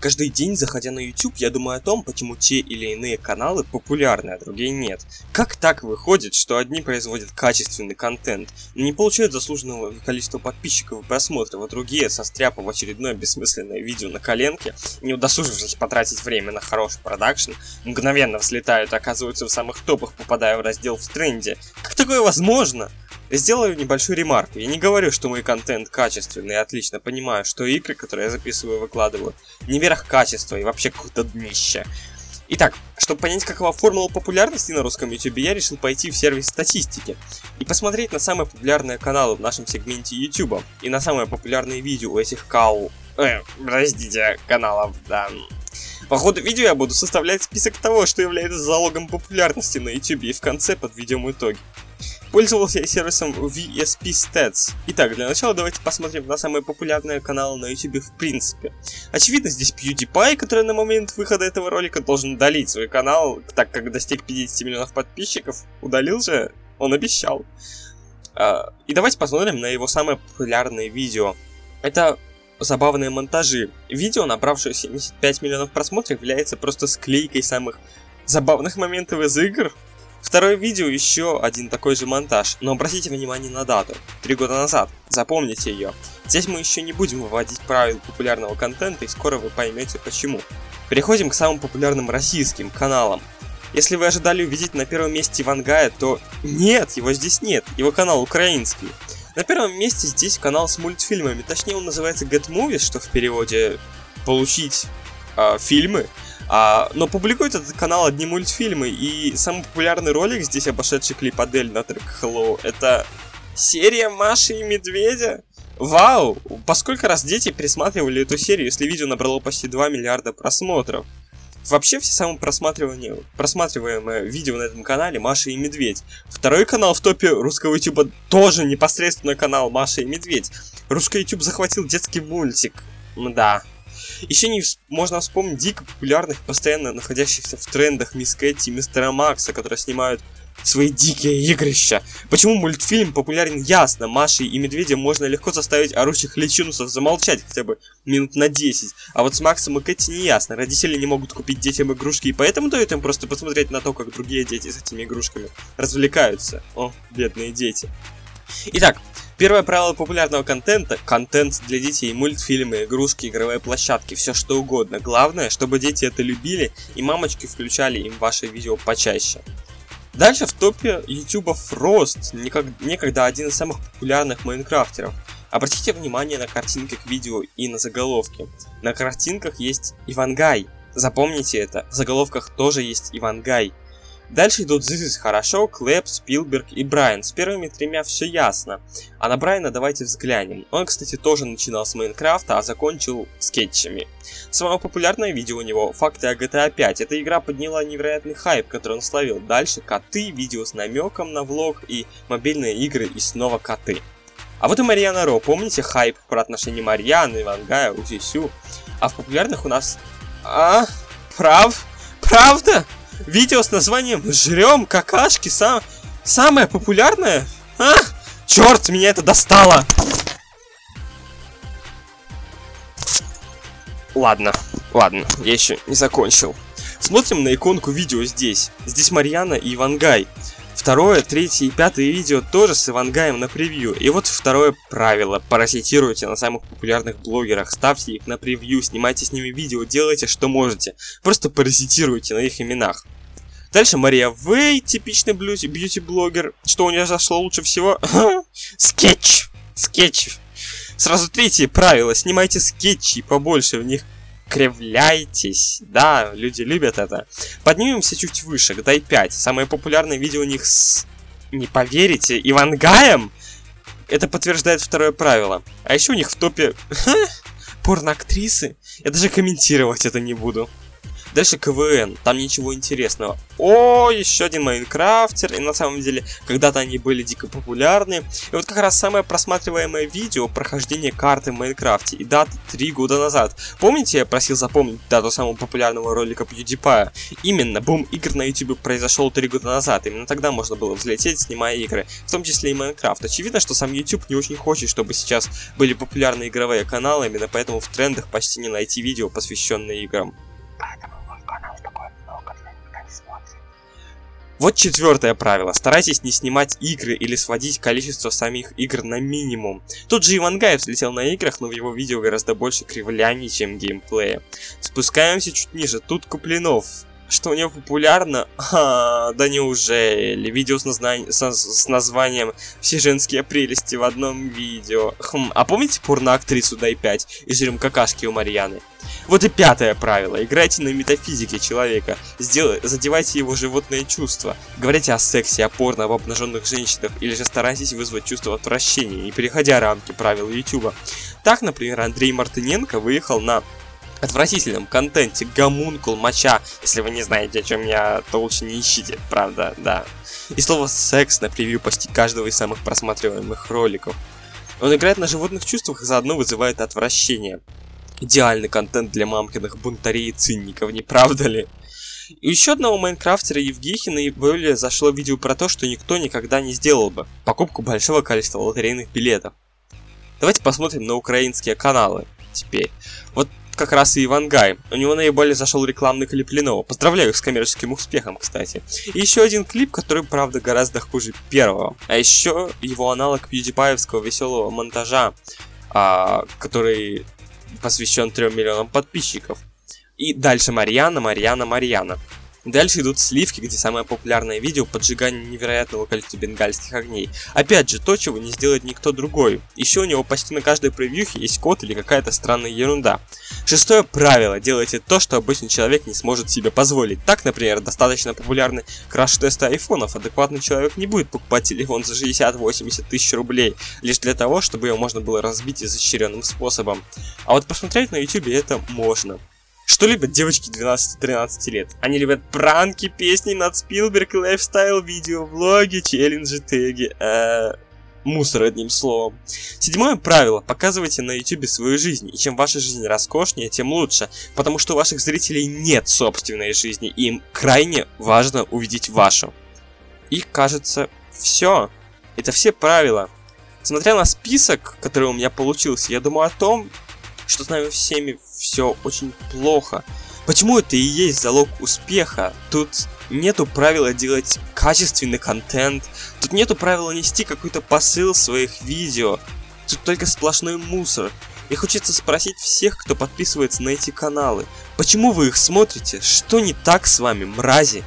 Каждый день, заходя на YouTube, я думаю о том, почему те или иные каналы популярны, а другие нет. Как так выходит, что одни производят качественный контент, но не получают заслуженного количества подписчиков и просмотров, а другие, состряпав очередное бессмысленное видео на коленке, не удосужившись потратить время на хороший продакшн, мгновенно взлетают и оказываются в самых топах, попадая в раздел в тренде. Как такое возможно? Сделаю небольшую ремарку. Я не говорю, что мой контент качественный, я отлично понимаю, что игры, которые я записываю и выкладываю, не верх качества и вообще какое-то днище. Итак, чтобы понять, какова формула популярности на русском YouTube, я решил пойти в сервис статистики и посмотреть на самые популярные каналы в нашем сегменте YouTube и на самые популярные видео у этих кау... Э, подождите, каналов, да. По ходу видео я буду составлять список того, что является залогом популярности на YouTube и в конце подведем итоги. Пользовался я сервисом VSP Stats. Итак, для начала давайте посмотрим на самые популярные каналы на YouTube в принципе. Очевидно, здесь PewDiePie, который на момент выхода этого ролика должен удалить свой канал, так как достиг 50 миллионов подписчиков. Удалил же? Он обещал. А, и давайте посмотрим на его самые популярные видео. Это забавные монтажи. Видео, набравшее 75 миллионов просмотров, является просто склейкой самых забавных моментов из игр, Второе видео еще один такой же монтаж, но обратите внимание на дату. Три года назад. Запомните ее. Здесь мы еще не будем выводить правил популярного контента и скоро вы поймете почему. Переходим к самым популярным российским каналам. Если вы ожидали увидеть на первом месте Ивангая, то нет, его здесь нет, его канал украинский. На первом месте здесь канал с мультфильмами, точнее он называется Get Movies, что в переводе получить э, фильмы. А, но публикует этот канал одни мультфильмы, и самый популярный ролик здесь, обошедший клип Адель на трек Hello, это серия Маши и Медведя. Вау! Поскольку раз дети пересматривали эту серию, если видео набрало почти 2 миллиарда просмотров. Вообще все самые просматриваемые, просматриваемые видео на этом канале Маша и Медведь. Второй канал в топе русского ютуба тоже непосредственно канал Маша и Медведь. Русский ютуб захватил детский мультик. Да, еще не можно вспомнить дико популярных, постоянно находящихся в трендах Мисс Кэти и Мистера Макса, которые снимают свои дикие игрища. Почему мультфильм популярен ясно, Машей и Медведя можно легко заставить орущих личинусов замолчать хотя бы минут на 10. А вот с Максом и Кэти не ясно, родители не могут купить детям игрушки, и поэтому дают им просто посмотреть на то, как другие дети с этими игрушками развлекаются. О, бедные дети. Итак, Первое правило популярного контента – контент для детей, мультфильмы, игрушки, игровые площадки, все что угодно. Главное, чтобы дети это любили и мамочки включали им ваши видео почаще. Дальше в топе YouTube Frost, некогда один из самых популярных майнкрафтеров. Обратите внимание на картинки к видео и на заголовки. На картинках есть Ивангай. Запомните это, в заголовках тоже есть Ивангай. Дальше идут is хорошо, Клэп, Спилберг и Брайан. С первыми тремя все ясно. А на Брайана давайте взглянем. Он, кстати, тоже начинал с Майнкрафта, а закончил скетчами. Самое популярное видео у него «Факты о GTA 5». Эта игра подняла невероятный хайп, который он словил. Дальше коты, видео с намеком на влог и мобильные игры и снова коты. А вот и Марьяна Ро. Помните хайп про отношения Марьяны, Ивангая, Узисю? А в популярных у нас... А? Прав? Правда? Видео с названием «Жрем какашки» сам... самое популярное? А? Черт, меня это достало! Ладно, ладно, я еще не закончил. Смотрим на иконку видео здесь. Здесь Марьяна и Ивангай. Второе, третье и пятое видео тоже с Ивангаем на превью. И вот второе правило. Паразитируйте на самых популярных блогерах, ставьте их на превью, снимайте с ними видео, делайте что можете. Просто паразитируйте на их именах. Дальше Мария Вей, типичный бьюти-блогер. Что у нее зашло лучше всего? Скетч! Скетч! Сразу третье правило. Снимайте скетчи побольше в них кривляйтесь. Да, люди любят это. Поднимемся чуть выше, Дай 5. Самое популярное видео у них с... Не поверите, Ивангаем? Это подтверждает второе правило. А еще у них в топе порноактрисы. Я даже комментировать это не буду. Дальше КВН, там ничего интересного. О, еще один Майнкрафтер, и на самом деле, когда-то они были дико популярны. И вот как раз самое просматриваемое видео прохождения карты в Майнкрафте, и дата 3 года назад. Помните, я просил запомнить дату самого популярного ролика PewDiePie? Именно, бум игр на YouTube произошел 3 года назад, именно тогда можно было взлететь, снимая игры, в том числе и Майнкрафт. Очевидно, что сам YouTube не очень хочет, чтобы сейчас были популярны игровые каналы, именно поэтому в трендах почти не найти видео, посвященные играм. Вот четвертое правило. Старайтесь не снимать игры или сводить количество самих игр на минимум. Тут же Ивангаев взлетел на играх, но в его видео гораздо больше кривляний, чем геймплея. Спускаемся чуть ниже. Тут Куплинов. Что у него популярно? А, да неужели? Видео с, назна... с, с названием «Все женские прелести в одном видео». Хм, а помните порно-актрису Дай 5 и жрем какашки у Марьяны? Вот и пятое правило. Играйте на метафизике человека. Сделай, задевайте его животные чувства. Говорите о сексе, о порно, об обнаженных женщинах, или же старайтесь вызвать чувство отвращения, не переходя рамки правил YouTube. Так, например, Андрей Мартыненко выехал на отвратительном контенте гомункул, моча. Если вы не знаете, о чем я, то лучше не ищите, правда, да. И слово секс на превью почти каждого из самых просматриваемых роликов. Он играет на животных чувствах и заодно вызывает отвращение. Идеальный контент для мамкиных бунтарей и цинников, не правда ли? И еще одного майнкрафтера Евгехина и более зашло видео про то, что никто никогда не сделал бы. Покупку большого количества лотерейных билетов. Давайте посмотрим на украинские каналы теперь. Вот как раз и Ивангай. У него наиболее зашел рекламный клип Lenovo. Поздравляю их с коммерческим успехом, кстати. И еще один клип, который, правда, гораздо хуже первого. А еще его аналог PewDiePie'евского веселого монтажа, а, который посвящен 3 миллионам подписчиков. И дальше Марьяна, Марьяна, Марьяна. Дальше идут сливки, где самое популярное видео поджигание невероятного количества бенгальских огней. Опять же, то, чего не сделает никто другой. Еще у него почти на каждой превьюхе есть код или какая-то странная ерунда. Шестое правило. Делайте то, что обычный человек не сможет себе позволить. Так, например, достаточно популярны краш-тесты айфонов. Адекватный человек не будет покупать телефон за 60-80 тысяч рублей, лишь для того, чтобы его можно было разбить изощренным способом. А вот посмотреть на YouTube это можно. Что любят девочки 12-13 лет? Они любят пранки, песни над Спилберг, лайфстайл, видео, влоги, челленджи, теги, э, мусор одним словом. Седьмое правило. Показывайте на YouTube свою жизнь. И чем ваша жизнь роскошнее, тем лучше. Потому что у ваших зрителей нет собственной жизни. И им крайне важно увидеть вашу. И кажется, все. Это все правила. Смотря на список, который у меня получился, я думаю о том, что с нами всеми все очень плохо. Почему это и есть залог успеха? Тут нету правила делать качественный контент, тут нету правила нести какой-то посыл своих видео, тут только сплошной мусор. И хочется спросить всех, кто подписывается на эти каналы, почему вы их смотрите? Что не так с вами, мрази?